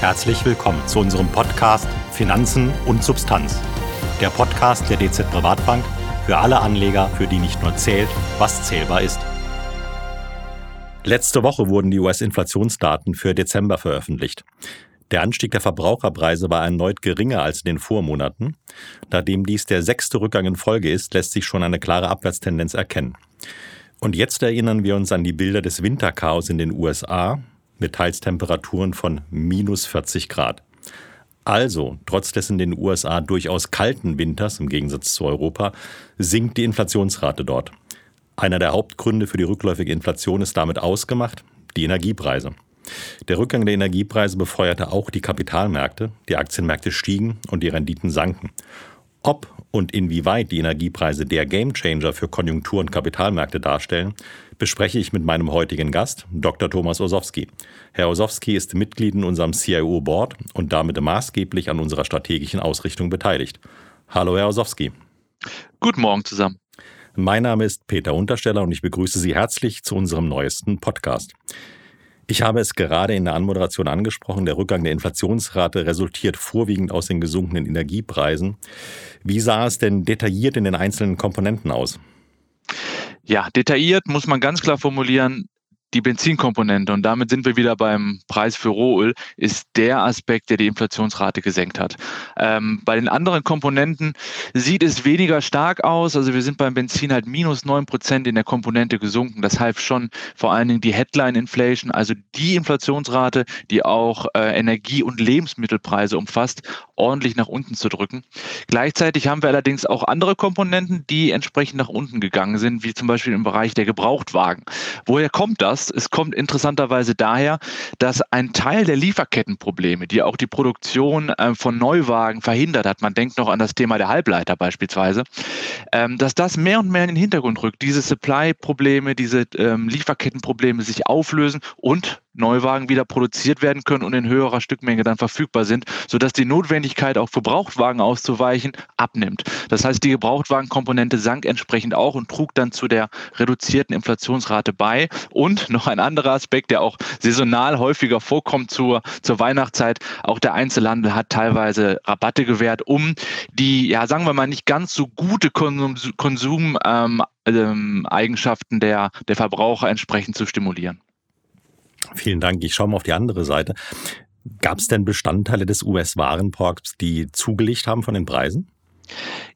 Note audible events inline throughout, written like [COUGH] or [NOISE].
Herzlich willkommen zu unserem Podcast Finanzen und Substanz. Der Podcast der DZ Privatbank für alle Anleger, für die nicht nur zählt, was zählbar ist. Letzte Woche wurden die US-Inflationsdaten für Dezember veröffentlicht. Der Anstieg der Verbraucherpreise war erneut geringer als in den Vormonaten. Nachdem dies der sechste Rückgang in Folge ist, lässt sich schon eine klare Abwärtstendenz erkennen. Und jetzt erinnern wir uns an die Bilder des Winterchaos in den USA, mit teils Temperaturen von minus 40 Grad. Also, trotz des in den USA durchaus kalten Winters im Gegensatz zu Europa, sinkt die Inflationsrate dort. Einer der Hauptgründe für die rückläufige Inflation ist damit ausgemacht, die Energiepreise. Der Rückgang der Energiepreise befeuerte auch die Kapitalmärkte, die Aktienmärkte stiegen und die Renditen sanken. Ob und inwieweit die Energiepreise der Gamechanger für Konjunktur- und Kapitalmärkte darstellen, bespreche ich mit meinem heutigen Gast, Dr. Thomas Osowski. Herr Osowski ist Mitglied in unserem CIO-Board und damit maßgeblich an unserer strategischen Ausrichtung beteiligt. Hallo, Herr Osowski. Guten Morgen zusammen. Mein Name ist Peter Untersteller und ich begrüße Sie herzlich zu unserem neuesten Podcast. Ich habe es gerade in der Anmoderation angesprochen, der Rückgang der Inflationsrate resultiert vorwiegend aus den gesunkenen Energiepreisen. Wie sah es denn detailliert in den einzelnen Komponenten aus? Ja, detailliert muss man ganz klar formulieren, die Benzinkomponente, und damit sind wir wieder beim Preis für Rohöl, ist der Aspekt, der die Inflationsrate gesenkt hat. Ähm, bei den anderen Komponenten sieht es weniger stark aus. Also wir sind beim Benzin halt minus neun Prozent in der Komponente gesunken. Das half schon vor allen Dingen die Headline Inflation, also die Inflationsrate, die auch äh, Energie- und Lebensmittelpreise umfasst, ordentlich nach unten zu drücken. Gleichzeitig haben wir allerdings auch andere Komponenten, die entsprechend nach unten gegangen sind, wie zum Beispiel im Bereich der Gebrauchtwagen. Woher kommt das? Hast. Es kommt interessanterweise daher, dass ein Teil der Lieferkettenprobleme, die auch die Produktion äh, von Neuwagen verhindert hat, man denkt noch an das Thema der Halbleiter beispielsweise, ähm, dass das mehr und mehr in den Hintergrund rückt, diese Supply-Probleme, diese ähm, Lieferkettenprobleme sich auflösen und Neuwagen wieder produziert werden können und in höherer Stückmenge dann verfügbar sind, sodass die Notwendigkeit, auch für Gebrauchtwagen auszuweichen, abnimmt. Das heißt, die Gebrauchtwagenkomponente sank entsprechend auch und trug dann zu der reduzierten Inflationsrate bei. Und noch ein anderer Aspekt, der auch saisonal häufiger vorkommt zur, zur Weihnachtszeit, auch der Einzelhandel hat teilweise Rabatte gewährt, um die, ja, sagen wir mal, nicht ganz so gute Konsum, Konsum ähm, ähm, Eigenschaften der, der Verbraucher entsprechend zu stimulieren. Vielen Dank. Ich schaue mal auf die andere Seite. Gab es denn Bestandteile des US-Warenkorbs, die zugelegt haben von den Preisen?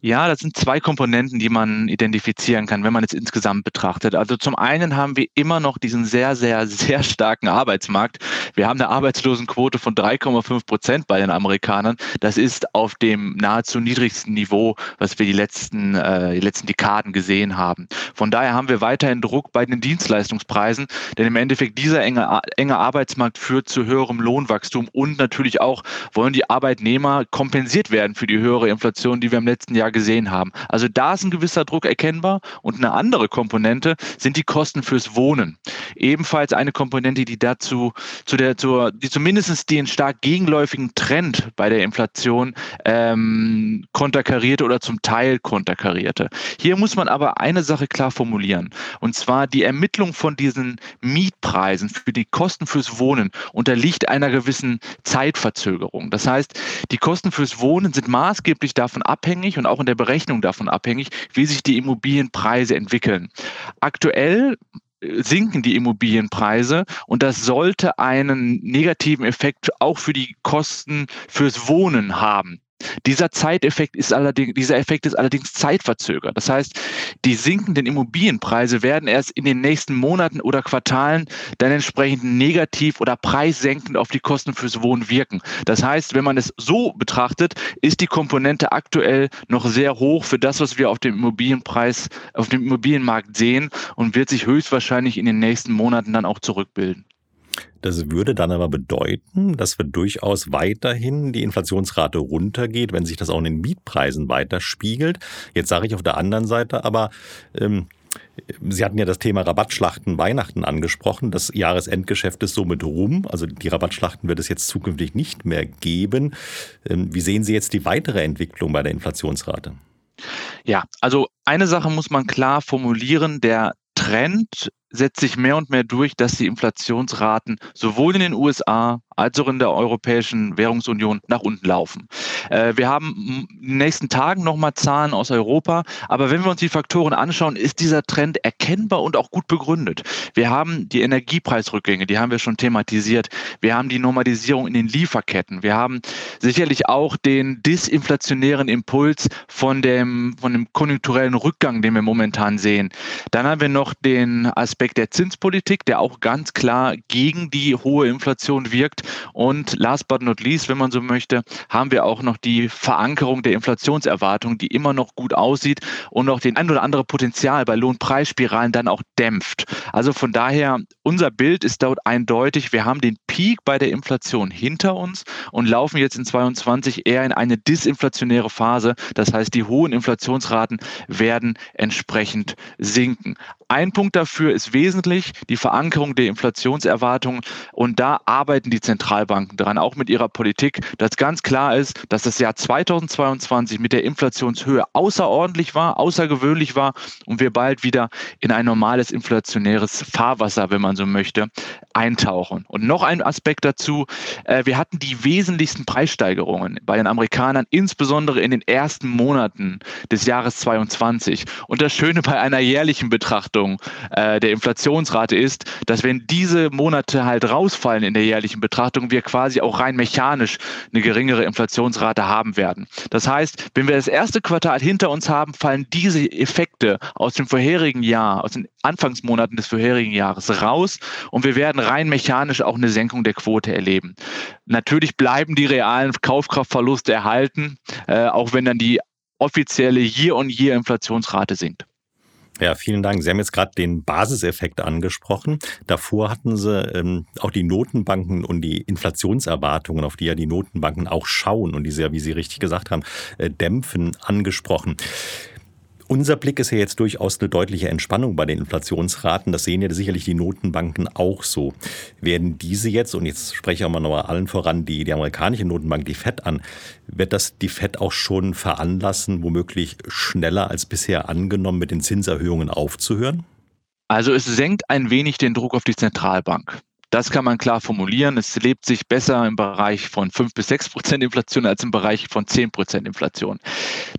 Ja, das sind zwei Komponenten, die man identifizieren kann, wenn man es insgesamt betrachtet. Also zum einen haben wir immer noch diesen sehr, sehr, sehr starken Arbeitsmarkt. Wir haben eine Arbeitslosenquote von 3,5 Prozent bei den Amerikanern. Das ist auf dem nahezu niedrigsten Niveau, was wir die letzten, äh, die letzten Dekaden gesehen haben. Von daher haben wir weiterhin Druck bei den Dienstleistungspreisen, denn im Endeffekt dieser enge, enge Arbeitsmarkt führt zu höherem Lohnwachstum und natürlich auch wollen die Arbeitnehmer kompensiert werden für die höhere Inflation, die wir im letzten Jahr gesehen haben. Also da ist ein gewisser Druck erkennbar und eine andere Komponente sind die Kosten fürs Wohnen. Ebenfalls eine Komponente, die dazu, zu der, zur, die zumindest den stark gegenläufigen Trend bei der Inflation ähm, konterkarierte oder zum Teil konterkarierte. Hier muss man aber eine Sache klar formulieren und zwar die Ermittlung von diesen Mietpreisen für die Kosten fürs Wohnen unterliegt einer gewissen Zeitverzögerung. Das heißt, die Kosten fürs Wohnen sind maßgeblich davon abhängig, abhängig und auch in der Berechnung davon abhängig, wie sich die Immobilienpreise entwickeln. Aktuell äh, sinken die Immobilienpreise und das sollte einen negativen Effekt auch für die Kosten fürs Wohnen haben. Dieser Zeiteffekt ist allerdings, dieser Effekt ist allerdings zeitverzögert. Das heißt, die sinkenden Immobilienpreise werden erst in den nächsten Monaten oder Quartalen dann entsprechend negativ oder preissenkend auf die Kosten fürs Wohnen wirken. Das heißt, wenn man es so betrachtet, ist die Komponente aktuell noch sehr hoch für das, was wir auf dem Immobilienpreis, auf dem Immobilienmarkt sehen und wird sich höchstwahrscheinlich in den nächsten Monaten dann auch zurückbilden. Das würde dann aber bedeuten, dass wir durchaus weiterhin die Inflationsrate runtergeht, wenn sich das auch in den Mietpreisen weiterspiegelt. Jetzt sage ich auf der anderen Seite aber, ähm, Sie hatten ja das Thema Rabattschlachten Weihnachten angesprochen. Das Jahresendgeschäft ist somit rum. Also die Rabattschlachten wird es jetzt zukünftig nicht mehr geben. Ähm, wie sehen Sie jetzt die weitere Entwicklung bei der Inflationsrate? Ja, also eine Sache muss man klar formulieren. Der Trend setzt sich mehr und mehr durch, dass die Inflationsraten sowohl in den USA als auch in der Europäischen Währungsunion nach unten laufen. Äh, wir haben in den nächsten Tagen nochmal Zahlen aus Europa, aber wenn wir uns die Faktoren anschauen, ist dieser Trend erkennbar und auch gut begründet. Wir haben die Energiepreisrückgänge, die haben wir schon thematisiert. Wir haben die Normalisierung in den Lieferketten. Wir haben sicherlich auch den disinflationären Impuls von dem, von dem konjunkturellen Rückgang, den wir momentan sehen. Dann haben wir noch den Aspekt der Zinspolitik, der auch ganz klar gegen die hohe Inflation wirkt. Und last but not least, wenn man so möchte, haben wir auch noch die Verankerung der Inflationserwartung, die immer noch gut aussieht und auch den ein oder andere Potenzial bei Lohnpreisspiralen dann auch dämpft. Also von daher, unser Bild ist dort eindeutig. Wir haben den Peak bei der Inflation hinter uns und laufen jetzt in 22 eher in eine disinflationäre Phase. Das heißt, die hohen Inflationsraten werden entsprechend sinken. Ein Punkt dafür ist wesentlich die Verankerung der Inflationserwartungen. Und da arbeiten die Zentralbanken dran, auch mit ihrer Politik, dass ganz klar ist, dass das Jahr 2022 mit der Inflationshöhe außerordentlich war, außergewöhnlich war und wir bald wieder in ein normales inflationäres Fahrwasser, wenn man so möchte, eintauchen. Und noch ein Aspekt dazu, äh, wir hatten die wesentlichsten Preissteigerungen bei den Amerikanern, insbesondere in den ersten Monaten des Jahres 22. Und das Schöne bei einer jährlichen Betrachtung, Betrachtung äh, der Inflationsrate ist, dass wenn diese Monate halt rausfallen in der jährlichen Betrachtung, wir quasi auch rein mechanisch eine geringere Inflationsrate haben werden. Das heißt, wenn wir das erste Quartal hinter uns haben, fallen diese Effekte aus dem vorherigen Jahr, aus den Anfangsmonaten des vorherigen Jahres raus und wir werden rein mechanisch auch eine Senkung der Quote erleben. Natürlich bleiben die realen Kaufkraftverluste erhalten, äh, auch wenn dann die offizielle Year-on-Year-Inflationsrate sinkt. Ja, vielen Dank. Sie haben jetzt gerade den Basiseffekt angesprochen. Davor hatten Sie ähm, auch die Notenbanken und die Inflationserwartungen, auf die ja die Notenbanken auch schauen und die sie ja, wie Sie richtig gesagt haben, äh, dämpfen, angesprochen. Unser Blick ist ja jetzt durchaus eine deutliche Entspannung bei den Inflationsraten. Das sehen ja sicherlich die Notenbanken auch so. Werden diese jetzt, und jetzt spreche ich auch mal noch allen voran, die, die amerikanische Notenbank, die FED an, wird das die FED auch schon veranlassen, womöglich schneller als bisher angenommen, mit den Zinserhöhungen aufzuhören? Also es senkt ein wenig den Druck auf die Zentralbank. Das kann man klar formulieren. Es lebt sich besser im Bereich von 5 bis 6 Prozent Inflation als im Bereich von 10 Prozent Inflation.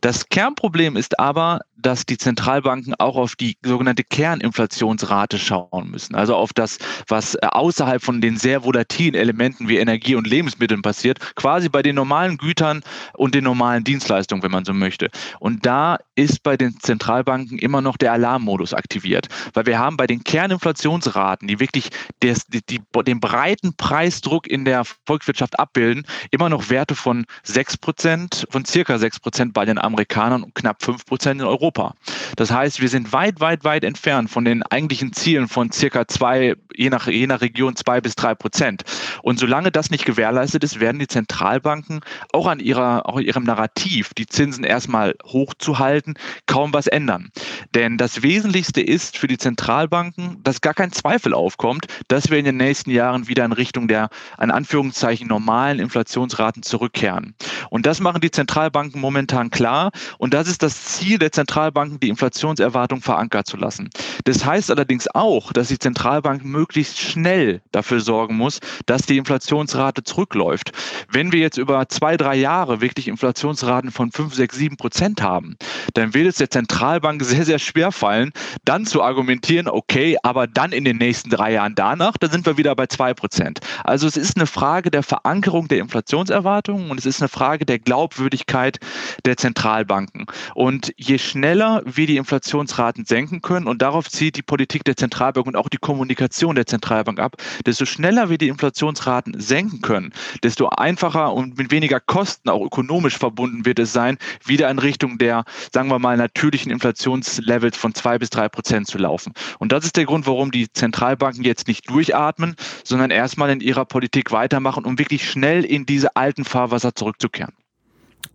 Das Kernproblem ist aber, dass die Zentralbanken auch auf die sogenannte Kerninflationsrate schauen müssen. Also auf das, was außerhalb von den sehr volatilen Elementen wie Energie und Lebensmitteln passiert, quasi bei den normalen Gütern und den normalen Dienstleistungen, wenn man so möchte. Und da ist bei den Zentralbanken immer noch der Alarmmodus aktiviert, weil wir haben bei den Kerninflationsraten, die wirklich des, die, die, den breiten Preisdruck in der Volkswirtschaft abbilden, immer noch Werte von 6 Prozent, von circa 6 Prozent bei den Amerikanern und knapp 5 Prozent in Europa. Das heißt, wir sind weit, weit, weit entfernt von den eigentlichen Zielen von circa zwei, je nach, je nach Region zwei bis drei Prozent. Und solange das nicht gewährleistet ist, werden die Zentralbanken auch an ihrer, auch ihrem Narrativ, die Zinsen erstmal hochzuhalten, kaum was ändern. Denn das Wesentlichste ist für die Zentralbanken, dass gar kein Zweifel aufkommt, dass wir in den nächsten Jahren wieder in Richtung der, an Anführungszeichen, normalen Inflationsraten zurückkehren. Und das machen die Zentralbanken momentan klar. Und das ist das Ziel der Zentralbanken, die Inflationserwartung verankert zu lassen. Das heißt allerdings auch, dass die Zentralbank möglichst schnell dafür sorgen muss, dass die Inflationsrate zurückläuft. Wenn wir jetzt über zwei, drei Jahre wirklich Inflationsraten von 5, 6, 7 Prozent haben, dann wird es der Zentralbank [LAUGHS] sehr, sehr schwer fallen, dann zu argumentieren, okay, aber dann in den nächsten drei Jahren danach, da sind wir wieder bei 2 Prozent. Also es ist eine Frage der Verankerung der Inflationserwartungen und es ist eine Frage der Glaubwürdigkeit der Zentralbanken. Und je schneller wir die Inflationsraten senken können, und darauf zieht die Politik der Zentralbank und auch die Kommunikation der Zentralbank ab, desto schneller wir die Inflationsraten senken können, desto einfacher und mit weniger Kosten auch ökonomisch verbunden wird es sein, wieder in Richtung der, sagen wir mal, natürlichen Inflationslevels von zwei bis drei Prozent zu laufen. Und das ist der Grund, warum die Zentralbanken jetzt nicht durchatmen, sondern erstmal in ihrer Politik weitermachen, um wirklich schnell in diese alten Fahrwasser zurückzukehren.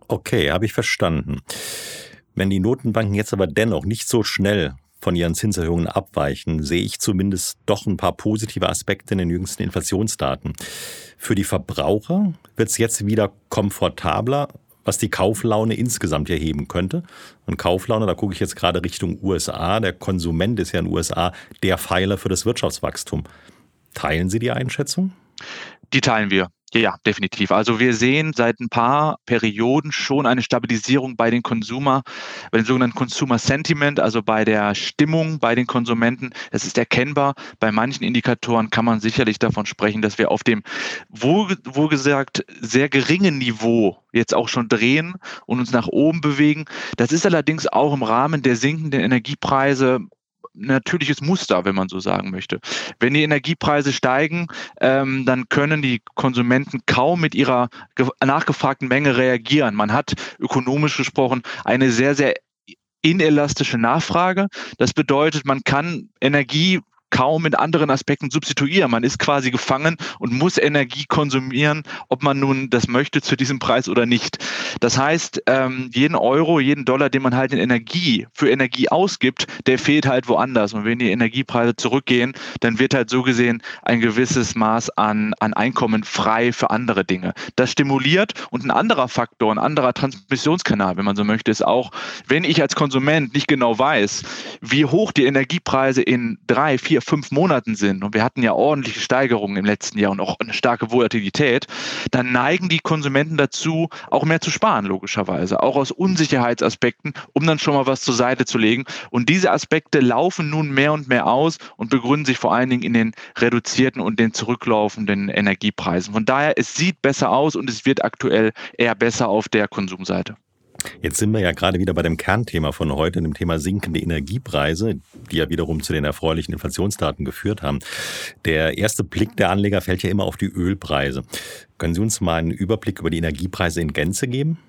Okay, habe ich verstanden. Wenn die Notenbanken jetzt aber dennoch nicht so schnell von ihren Zinserhöhungen abweichen, sehe ich zumindest doch ein paar positive Aspekte in den jüngsten Inflationsdaten. Für die Verbraucher wird es jetzt wieder komfortabler, was die Kauflaune insgesamt erheben könnte. Und Kauflaune, da gucke ich jetzt gerade Richtung USA. Der Konsument ist ja in den USA der Pfeiler für das Wirtschaftswachstum. Teilen Sie die Einschätzung? Die teilen wir. Ja, definitiv. Also wir sehen seit ein paar Perioden schon eine Stabilisierung bei den Consumer, bei den sogenannten Consumer Sentiment, also bei der Stimmung bei den Konsumenten. Das ist erkennbar. Bei manchen Indikatoren kann man sicherlich davon sprechen, dass wir auf dem wohl gesagt sehr geringen Niveau jetzt auch schon drehen und uns nach oben bewegen. Das ist allerdings auch im Rahmen der sinkenden Energiepreise natürliches Muster, wenn man so sagen möchte. Wenn die Energiepreise steigen, ähm, dann können die Konsumenten kaum mit ihrer nachgefragten Menge reagieren. Man hat ökonomisch gesprochen eine sehr, sehr inelastische Nachfrage. Das bedeutet, man kann Energie kaum mit anderen Aspekten substituieren. Man ist quasi gefangen und muss Energie konsumieren, ob man nun das möchte zu diesem Preis oder nicht. Das heißt, ähm, jeden Euro, jeden Dollar, den man halt in Energie, für Energie ausgibt, der fehlt halt woanders. Und wenn die Energiepreise zurückgehen, dann wird halt so gesehen ein gewisses Maß an, an Einkommen frei für andere Dinge. Das stimuliert und ein anderer Faktor, ein anderer Transmissionskanal, wenn man so möchte, ist auch, wenn ich als Konsument nicht genau weiß, wie hoch die Energiepreise in drei, vier, vier, fünf Monaten sind, und wir hatten ja ordentliche Steigerungen im letzten Jahr und auch eine starke Volatilität, dann neigen die Konsumenten dazu, auch mehr zu sparen, logischerweise, auch aus Unsicherheitsaspekten, um dann schon mal was zur Seite zu legen. Und diese Aspekte laufen nun mehr und mehr aus und begründen sich vor allen Dingen in den reduzierten und den zurücklaufenden Energiepreisen. Von daher, es sieht besser aus und es wird aktuell eher besser auf der Konsumseite. Jetzt sind wir ja gerade wieder bei dem Kernthema von heute, dem Thema sinkende Energiepreise, die ja wiederum zu den erfreulichen Inflationsdaten geführt haben. Der erste Blick der Anleger fällt ja immer auf die Ölpreise. Können Sie uns mal einen Überblick über die Energiepreise in Gänze geben?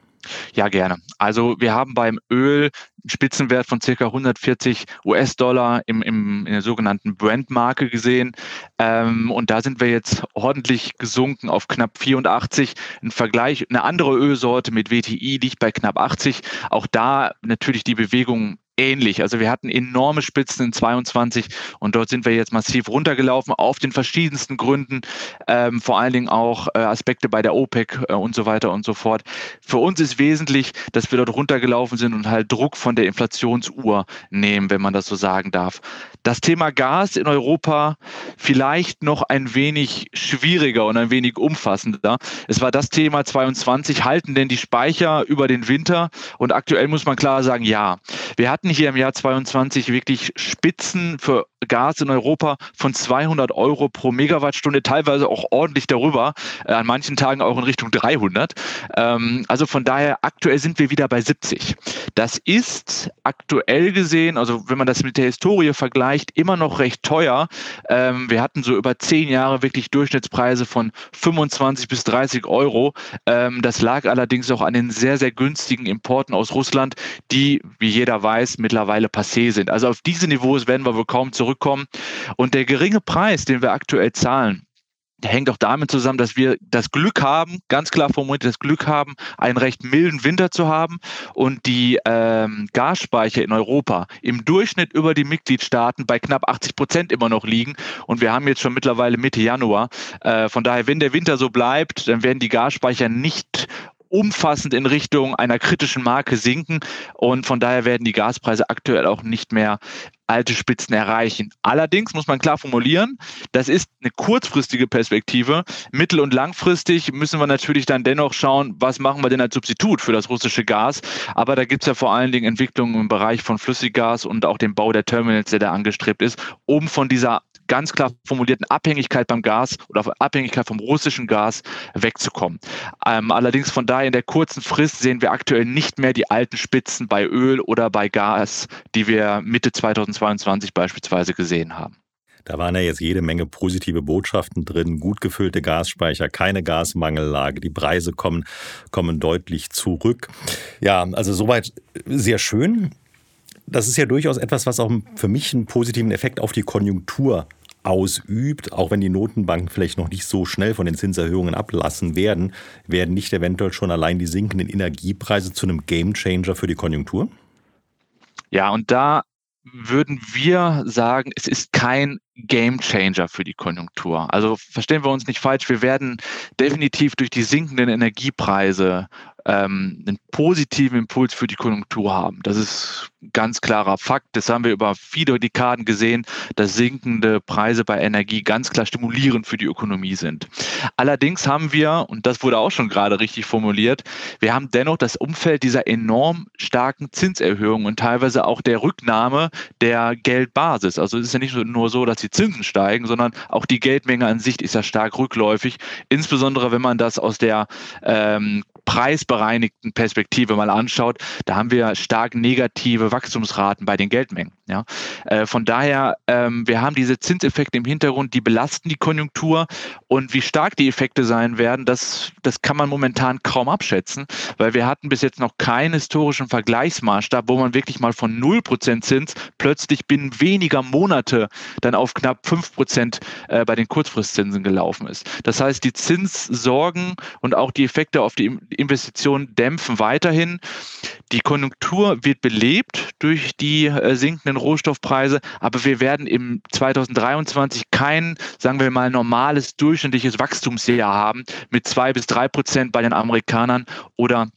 Ja, gerne. Also wir haben beim Öl einen Spitzenwert von circa 140 US-Dollar im, im, in der sogenannten Brand-Marke gesehen. Ähm, und da sind wir jetzt ordentlich gesunken auf knapp 84. Ein Vergleich, eine andere Ölsorte mit WTI liegt bei knapp 80. Auch da natürlich die Bewegung ähnlich. Also wir hatten enorme Spitzen in 22 und dort sind wir jetzt massiv runtergelaufen auf den verschiedensten Gründen, ähm, vor allen Dingen auch äh, Aspekte bei der OPEC äh, und so weiter und so fort. Für uns ist wesentlich, dass wir dort runtergelaufen sind und halt Druck von der Inflationsuhr nehmen, wenn man das so sagen darf. Das Thema Gas in Europa vielleicht noch ein wenig schwieriger und ein wenig umfassender. Es war das Thema 22, halten denn die Speicher über den Winter? Und aktuell muss man klar sagen, ja. Wir hatten hier im Jahr 22 wirklich Spitzen für Gas in Europa von 200 Euro pro Megawattstunde, teilweise auch ordentlich darüber, äh, an manchen Tagen auch in Richtung 300. Ähm, also von daher, aktuell sind wir wieder bei 70. Das ist aktuell gesehen, also wenn man das mit der Historie vergleicht, immer noch recht teuer. Ähm, wir hatten so über zehn Jahre wirklich Durchschnittspreise von 25 bis 30 Euro. Ähm, das lag allerdings auch an den sehr, sehr günstigen Importen aus Russland, die, wie jeder weiß, mittlerweile passé sind. Also auf diese Niveaus werden wir wohl kaum zurück zurückkommen. Und der geringe Preis, den wir aktuell zahlen, hängt auch damit zusammen, dass wir das Glück haben, ganz klar formuliert, das Glück haben, einen recht milden Winter zu haben und die ähm, Gasspeicher in Europa im Durchschnitt über die Mitgliedstaaten bei knapp 80 Prozent immer noch liegen. Und wir haben jetzt schon mittlerweile Mitte Januar. Äh, von daher, wenn der Winter so bleibt, dann werden die Gasspeicher nicht umfassend in Richtung einer kritischen Marke sinken und von daher werden die Gaspreise aktuell auch nicht mehr alte Spitzen erreichen. Allerdings muss man klar formulieren, das ist eine kurzfristige Perspektive. Mittel- und langfristig müssen wir natürlich dann dennoch schauen, was machen wir denn als Substitut für das russische Gas. Aber da gibt es ja vor allen Dingen Entwicklungen im Bereich von Flüssiggas und auch dem Bau der Terminals, der da angestrebt ist, um von dieser ganz klar formulierten Abhängigkeit beim Gas oder Abhängigkeit vom russischen Gas wegzukommen. Ähm, allerdings von daher in der kurzen Frist sehen wir aktuell nicht mehr die alten Spitzen bei Öl oder bei Gas, die wir Mitte 2022 beispielsweise gesehen haben. Da waren ja jetzt jede Menge positive Botschaften drin, gut gefüllte Gasspeicher, keine Gasmangellage, die Preise kommen, kommen deutlich zurück. Ja, also soweit sehr schön. Das ist ja durchaus etwas, was auch für mich einen positiven Effekt auf die Konjunktur ausübt, auch wenn die Notenbanken vielleicht noch nicht so schnell von den Zinserhöhungen ablassen werden, werden nicht eventuell schon allein die sinkenden Energiepreise zu einem Gamechanger für die Konjunktur? Ja, und da würden wir sagen, es ist kein Gamechanger für die Konjunktur. Also verstehen wir uns nicht falsch, wir werden definitiv durch die sinkenden Energiepreise ähm, einen positiven Impuls für die Konjunktur haben. Das ist ganz klarer Fakt. Das haben wir über viele Dekaden gesehen, dass sinkende Preise bei Energie ganz klar stimulierend für die Ökonomie sind. Allerdings haben wir, und das wurde auch schon gerade richtig formuliert, wir haben dennoch das Umfeld dieser enorm starken Zinserhöhungen und teilweise auch der Rücknahme der Geldbasis. Also es ist ja nicht nur so, dass die Zinsen steigen, sondern auch die Geldmenge an sich ist ja stark rückläufig, insbesondere wenn man das aus der ähm, preisbereinigten Perspektive mal anschaut, da haben wir stark negative Wachstumsraten bei den Geldmengen. Ja? Äh, von daher, ähm, wir haben diese Zinseffekte im Hintergrund, die belasten die Konjunktur und wie stark die Effekte sein werden, das, das kann man momentan kaum abschätzen, weil wir hatten bis jetzt noch keinen historischen Vergleichsmaßstab, wo man wirklich mal von 0% Zins plötzlich binnen weniger Monate dann auf knapp 5% äh, bei den Kurzfristzinsen gelaufen ist. Das heißt, die Zinssorgen und auch die Effekte auf die Investitionen dämpfen weiterhin. Die Konjunktur wird belebt durch die äh, sinkenden Rohstoffpreise, aber wir werden im 2023 kein, sagen wir mal, normales durchschnittliches Wachstumsjahr haben mit zwei bis drei Prozent bei den Amerikanern oder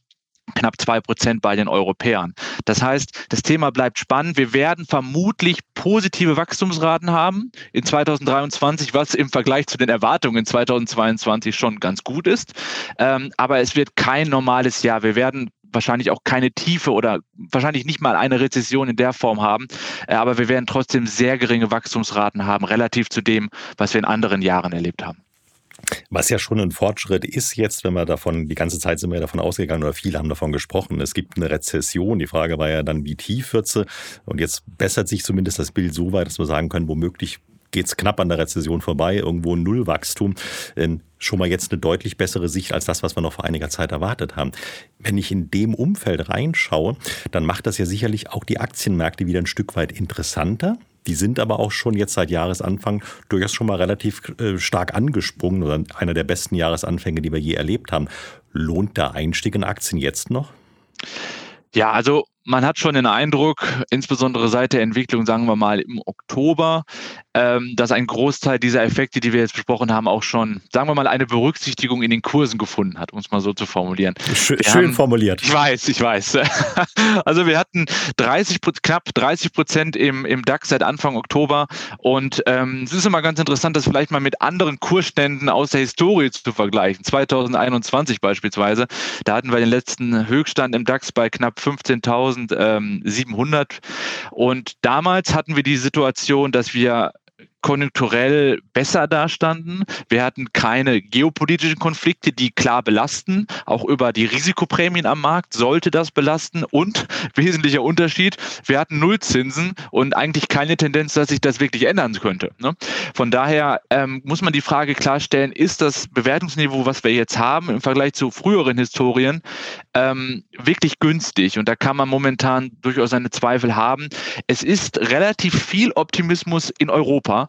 knapp zwei Prozent bei den Europäern. Das heißt, das Thema bleibt spannend. Wir werden vermutlich positive Wachstumsraten haben in 2023, was im Vergleich zu den Erwartungen in 2022 schon ganz gut ist. Ähm, aber es wird kein normales Jahr. Wir werden wahrscheinlich auch keine Tiefe oder wahrscheinlich nicht mal eine Rezession in der Form haben. Äh, aber wir werden trotzdem sehr geringe Wachstumsraten haben, relativ zu dem, was wir in anderen Jahren erlebt haben. Was ja schon ein Fortschritt ist jetzt, wenn wir davon, die ganze Zeit sind wir davon ausgegangen oder viele haben davon gesprochen, es gibt eine Rezession. Die Frage war ja dann, wie tief wird sie? Und jetzt bessert sich zumindest das Bild so weit, dass wir sagen können, womöglich geht es knapp an der Rezession vorbei, irgendwo Nullwachstum. Schon mal jetzt eine deutlich bessere Sicht als das, was wir noch vor einiger Zeit erwartet haben. Wenn ich in dem Umfeld reinschaue, dann macht das ja sicherlich auch die Aktienmärkte wieder ein Stück weit interessanter. Die sind aber auch schon jetzt seit Jahresanfang durchaus schon mal relativ äh, stark angesprungen oder einer der besten Jahresanfänge, die wir je erlebt haben. Lohnt der Einstieg in Aktien jetzt noch? Ja, also man hat schon den Eindruck, insbesondere seit der Entwicklung, sagen wir mal im Oktober, ähm, dass ein Großteil dieser Effekte, die wir jetzt besprochen haben, auch schon, sagen wir mal, eine Berücksichtigung in den Kursen gefunden hat, um es mal so zu formulieren. Schön, schön haben, formuliert. Ich weiß, ich weiß. [LAUGHS] Also wir hatten 30, knapp 30 Prozent im, im DAX seit Anfang Oktober und ähm, es ist immer ganz interessant, das vielleicht mal mit anderen Kursständen aus der Historie zu vergleichen. 2021 beispielsweise, da hatten wir den letzten Höchststand im DAX bei knapp 15.700 und damals hatten wir die Situation, dass wir konjunkturell besser dastanden. Wir hatten keine geopolitischen Konflikte, die klar belasten. Auch über die Risikoprämien am Markt sollte das belasten. Und [LAUGHS] wesentlicher Unterschied, wir hatten Nullzinsen und eigentlich keine Tendenz, dass sich das wirklich ändern könnte. Ne? Von daher ähm, muss man die Frage klarstellen, ist das Bewertungsniveau, was wir jetzt haben im Vergleich zu früheren Historien, ähm, wirklich günstig? Und da kann man momentan durchaus seine Zweifel haben. Es ist relativ viel Optimismus in Europa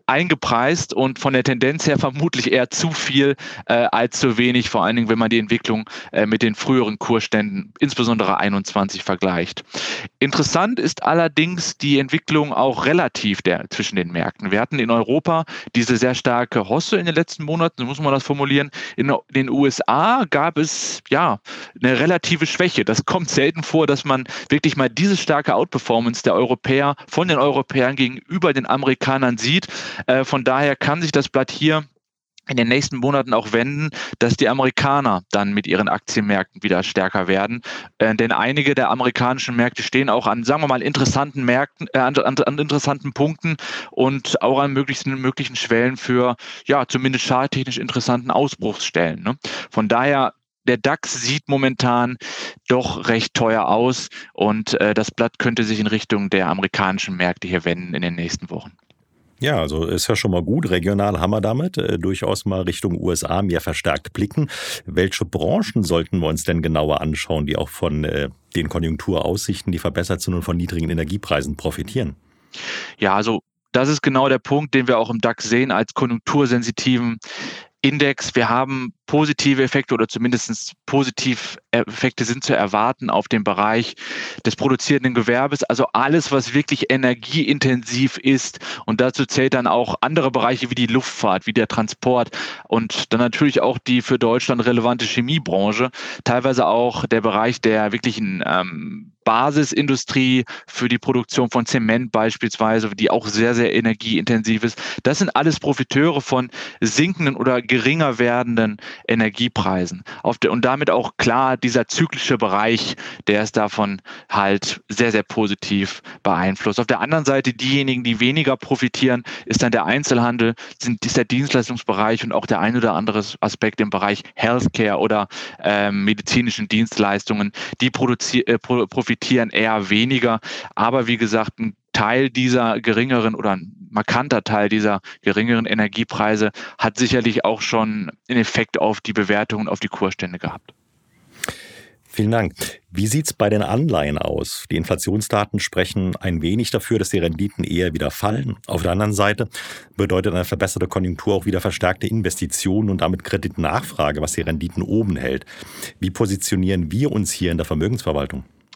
eingepreist und von der Tendenz her vermutlich eher zu viel äh, als zu wenig, vor allen Dingen, wenn man die Entwicklung äh, mit den früheren Kursständen, insbesondere 21, vergleicht. Interessant ist allerdings die Entwicklung auch relativ der, zwischen den Märkten. Wir hatten in Europa diese sehr starke Hosse in den letzten Monaten, so muss man das formulieren. In den USA gab es ja eine relative Schwäche. Das kommt selten vor, dass man wirklich mal diese starke Outperformance der Europäer von den Europäern gegenüber den Amerikanern sieht. Äh, von daher kann sich das Blatt hier in den nächsten Monaten auch wenden, dass die Amerikaner dann mit ihren Aktienmärkten wieder stärker werden. Äh, denn einige der amerikanischen Märkte stehen auch an, sagen wir mal, interessanten Märkten, äh, an, an, interessanten Punkten und auch an möglichen, möglichen Schwellen für, ja, zumindest charttechnisch interessanten Ausbruchsstellen. Ne? Von daher der DAX sieht momentan doch recht teuer aus und äh, das Blatt könnte sich in Richtung der amerikanischen Märkte hier wenden in den nächsten Wochen. Ja, also ist ja schon mal gut. Regional haben wir damit äh, durchaus mal Richtung USA mehr verstärkt blicken. Welche Branchen sollten wir uns denn genauer anschauen, die auch von äh, den Konjunkturaussichten, die verbessert sind und von niedrigen Energiepreisen profitieren? Ja, also das ist genau der Punkt, den wir auch im DAX sehen als konjunktursensitiven Index. Wir haben positive Effekte oder zumindest Positiveffekte sind zu erwarten auf dem Bereich des produzierenden Gewerbes. Also alles, was wirklich energieintensiv ist. Und dazu zählt dann auch andere Bereiche wie die Luftfahrt, wie der Transport und dann natürlich auch die für Deutschland relevante Chemiebranche. Teilweise auch der Bereich der wirklichen ähm, Basisindustrie für die Produktion von Zement beispielsweise, die auch sehr, sehr energieintensiv ist. Das sind alles Profiteure von sinkenden oder geringer werdenden Energiepreisen. Und damit auch klar dieser zyklische Bereich, der ist davon halt sehr, sehr positiv beeinflusst. Auf der anderen Seite diejenigen, die weniger profitieren, ist dann der Einzelhandel, sind, ist der Dienstleistungsbereich und auch der ein oder andere Aspekt im Bereich Healthcare oder äh, medizinischen Dienstleistungen, die äh, profitieren eher weniger. Aber wie gesagt, ein Teil dieser geringeren oder ein markanter Teil dieser geringeren Energiepreise hat sicherlich auch schon einen Effekt auf die Bewertung und auf die Kursstände gehabt. Vielen Dank. Wie sieht es bei den Anleihen aus? Die Inflationsdaten sprechen ein wenig dafür, dass die Renditen eher wieder fallen. Auf der anderen Seite bedeutet eine verbesserte Konjunktur auch wieder verstärkte Investitionen und damit Kreditnachfrage, was die Renditen oben hält. Wie positionieren wir uns hier in der Vermögensverwaltung?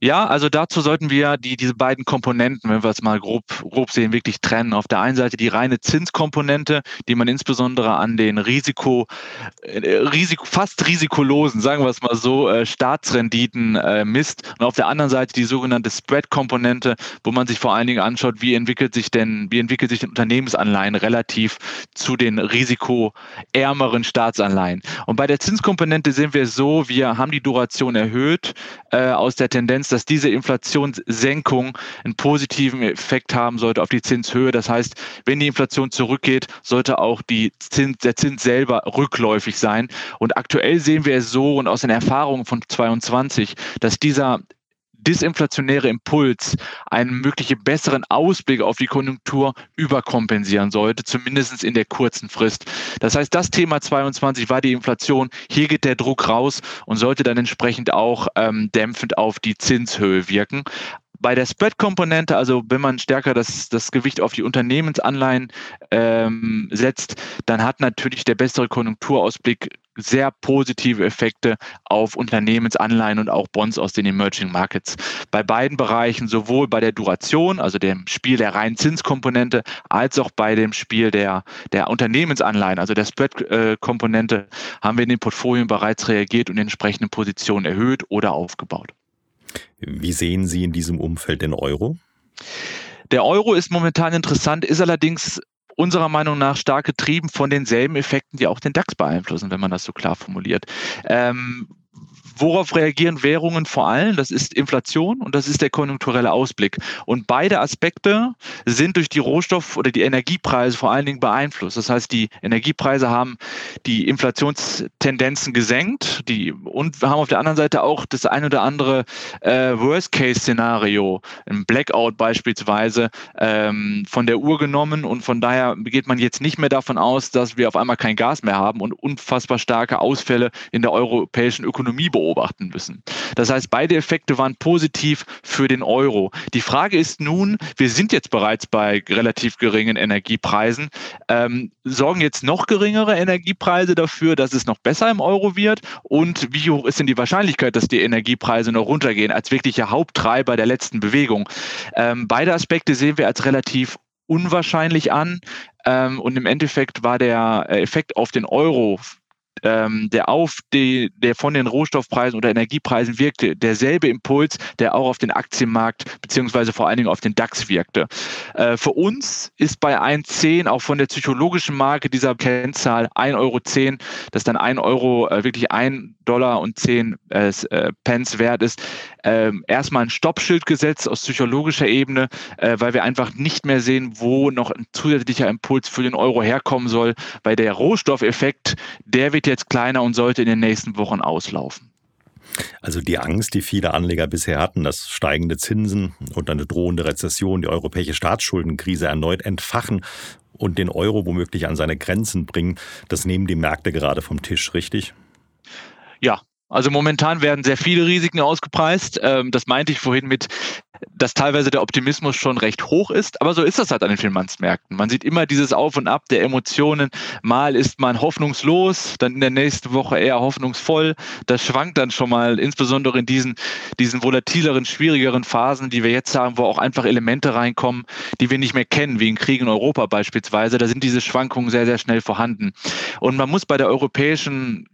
Ja, also dazu sollten wir die, diese beiden Komponenten, wenn wir es mal grob, grob sehen, wirklich trennen. Auf der einen Seite die reine Zinskomponente, die man insbesondere an den Risiko, äh, Risiko fast risikolosen, sagen wir es mal so, äh, Staatsrenditen äh, misst. Und auf der anderen Seite die sogenannte Spread-Komponente, wo man sich vor allen Dingen anschaut, wie entwickelt sich denn, wie entwickelt sich denn Unternehmensanleihen relativ zu den risikoärmeren Staatsanleihen. Und bei der Zinskomponente sehen wir so, wir haben die Duration erhöht äh, aus der Tendenz dass diese Inflationssenkung einen positiven Effekt haben sollte auf die Zinshöhe. Das heißt, wenn die Inflation zurückgeht, sollte auch die Zins, der Zins selber rückläufig sein. Und aktuell sehen wir es so und aus den Erfahrungen von 22, dass dieser disinflationäre Impuls einen möglichen besseren Ausblick auf die Konjunktur überkompensieren sollte, zumindest in der kurzen Frist. Das heißt, das Thema 22 war die Inflation. Hier geht der Druck raus und sollte dann entsprechend auch ähm, dämpfend auf die Zinshöhe wirken. Bei der Spread-Komponente, also wenn man stärker das, das Gewicht auf die Unternehmensanleihen ähm, setzt, dann hat natürlich der bessere Konjunkturausblick sehr positive Effekte auf Unternehmensanleihen und auch Bonds aus den Emerging Markets. Bei beiden Bereichen, sowohl bei der Duration, also dem Spiel der reinen Zinskomponente, als auch bei dem Spiel der, der Unternehmensanleihen, also der Spread-Komponente, haben wir in den Portfolien bereits reagiert und entsprechende Positionen erhöht oder aufgebaut. Wie sehen Sie in diesem Umfeld den Euro? Der Euro ist momentan interessant, ist allerdings unserer Meinung nach stark getrieben von denselben Effekten, die auch den DAX beeinflussen, wenn man das so klar formuliert. Ähm, Worauf reagieren Währungen vor allem? Das ist Inflation und das ist der konjunkturelle Ausblick. Und beide Aspekte sind durch die Rohstoff- oder die Energiepreise vor allen Dingen beeinflusst. Das heißt, die Energiepreise haben die Inflationstendenzen gesenkt die, und wir haben auf der anderen Seite auch das ein oder andere äh, Worst-Case-Szenario, ein Blackout beispielsweise, ähm, von der Uhr genommen. Und von daher geht man jetzt nicht mehr davon aus, dass wir auf einmal kein Gas mehr haben und unfassbar starke Ausfälle in der europäischen Ökonomie beobachten müssen. Das heißt, beide Effekte waren positiv für den Euro. Die Frage ist nun, wir sind jetzt bereits bei relativ geringen Energiepreisen. Ähm, sorgen jetzt noch geringere Energiepreise dafür, dass es noch besser im Euro wird? Und wie hoch ist denn die Wahrscheinlichkeit, dass die Energiepreise noch runtergehen als wirklicher Haupttreiber der letzten Bewegung? Ähm, beide Aspekte sehen wir als relativ unwahrscheinlich an. Ähm, und im Endeffekt war der Effekt auf den Euro ähm, der auf die, der von den Rohstoffpreisen oder Energiepreisen wirkte, derselbe Impuls, der auch auf den Aktienmarkt beziehungsweise vor allen Dingen auf den DAX wirkte. Äh, für uns ist bei 1,10 auch von der psychologischen Marke dieser Kennzahl 1,10 Euro, dass dann 1 Euro äh, wirklich 1 Dollar und 10 äh, äh, Pence wert ist, ähm, erstmal ein Stoppschild gesetzt aus psychologischer Ebene, äh, weil wir einfach nicht mehr sehen, wo noch ein zusätzlicher Impuls für den Euro herkommen soll, weil der Rohstoffeffekt, der wird jetzt kleiner und sollte in den nächsten Wochen auslaufen. Also die Angst, die viele Anleger bisher hatten, dass steigende Zinsen und eine drohende Rezession die europäische Staatsschuldenkrise erneut entfachen und den Euro womöglich an seine Grenzen bringen, das nehmen die Märkte gerade vom Tisch, richtig? Ja, Also momentan werden sehr viele Risiken ausgepreist. Ähm, das meinte ich vorhin mit, dass teilweise der Optimismus schon recht hoch ist. Aber so ist das halt an den Finanzmärkten. Man sieht immer dieses Auf und Ab der Emotionen. Mal ist man hoffnungslos, dann in der nächsten Woche eher hoffnungsvoll. Das schwankt dann schon mal, insbesondere in diesen, diesen volatileren, schwierigeren Phasen, die wir jetzt haben, wo auch einfach Elemente reinkommen, die wir nicht mehr kennen, wie in Krieg in Europa beispielsweise. Da sind diese Schwankungen sehr, sehr schnell vorhanden. Und man muss bei der europäischen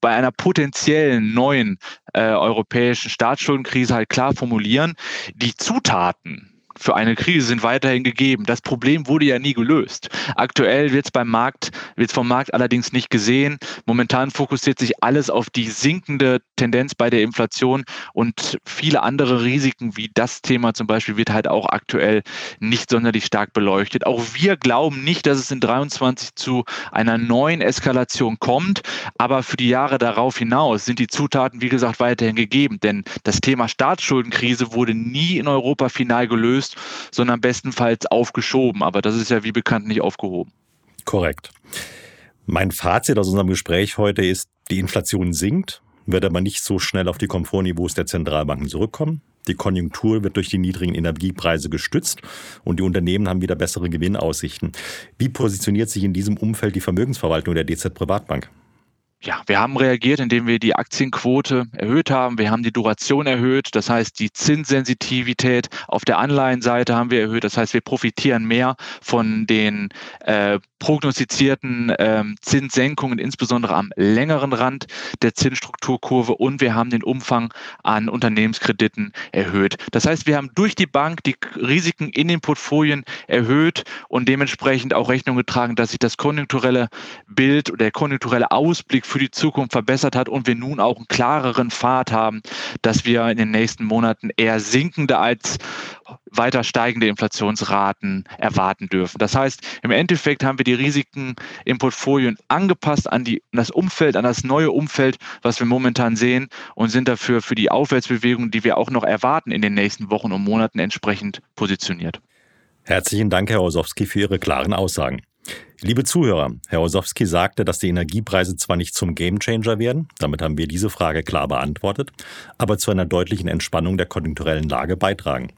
bei einer potenziellen neuen äh, europäischen Staatsschuldenkrise halt klar formulieren, die Zutaten für eine Krise sind weiterhin gegeben. Das Problem wurde ja nie gelöst. Aktuell wird es beim Markt, wird vom Markt allerdings nicht gesehen. Momentan fokussiert sich alles auf die sinkende Tendenz bei der Inflation und viele andere Risiken wie das Thema zum Beispiel wird halt auch aktuell nicht sonderlich stark beleuchtet. Auch wir glauben nicht, dass es in 23 zu einer neuen Eskalation kommt, aber für die Jahre darauf hinaus sind die Zutaten, wie gesagt, weiterhin gegeben, denn das Thema Staatsschuldenkrise wurde nie in Europa final gelöst gelöst, sondern bestenfalls aufgeschoben. Aber das ist ja wie bekannt nicht aufgehoben. Korrekt. Mein Fazit aus unserem Gespräch heute ist, die Inflation sinkt, wird aber nicht so schnell auf die Komfortniveaus der Zentralbanken zurückkommen. Die Konjunktur wird durch die niedrigen Energiepreise gestützt und die Unternehmen haben wieder bessere Gewinnaussichten. Wie positioniert sich in diesem Umfeld die Vermögensverwaltung der DZ Privatbank? Ja, wir haben reagiert, indem wir die Aktienquote erhöht haben. Wir haben die Duration erhöht. Das heißt, die Zinssensitivität auf der Anleihenseite haben wir erhöht. Das heißt, wir profitieren mehr von den äh, prognostizierten ähm, Zinssenkungen, insbesondere am längeren Rand der Zinsstrukturkurve. Und wir haben den Umfang an Unternehmenskrediten erhöht. Das heißt, wir haben durch die Bank die Risiken in den Portfolien erhöht und dementsprechend auch Rechnung getragen, dass sich das konjunkturelle Bild oder der konjunkturelle Ausblick für die Zukunft verbessert hat und wir nun auch einen klareren Pfad haben, dass wir in den nächsten Monaten eher sinkende als weiter steigende Inflationsraten erwarten dürfen. Das heißt, im Endeffekt haben wir die Risiken im Portfolio angepasst an, die, das Umfeld, an das neue Umfeld, was wir momentan sehen und sind dafür für die Aufwärtsbewegung, die wir auch noch erwarten in den nächsten Wochen und Monaten entsprechend positioniert. Herzlichen Dank, Herr Osowski, für Ihre klaren Aussagen. Liebe Zuhörer, Herr Osowski sagte, dass die Energiepreise zwar nicht zum Gamechanger werden, damit haben wir diese Frage klar beantwortet, aber zu einer deutlichen Entspannung der konjunkturellen Lage beitragen.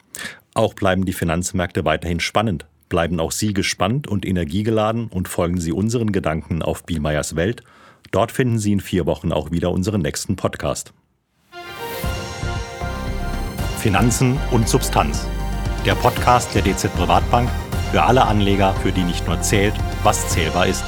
Auch bleiben die Finanzmärkte weiterhin spannend. Bleiben auch Sie gespannt und energiegeladen und folgen Sie unseren Gedanken auf Bielmeyers Welt. Dort finden Sie in vier Wochen auch wieder unseren nächsten Podcast. Finanzen und Substanz. Der Podcast der DZ Privatbank für alle Anleger, für die nicht nur zählt, was zählbar ist.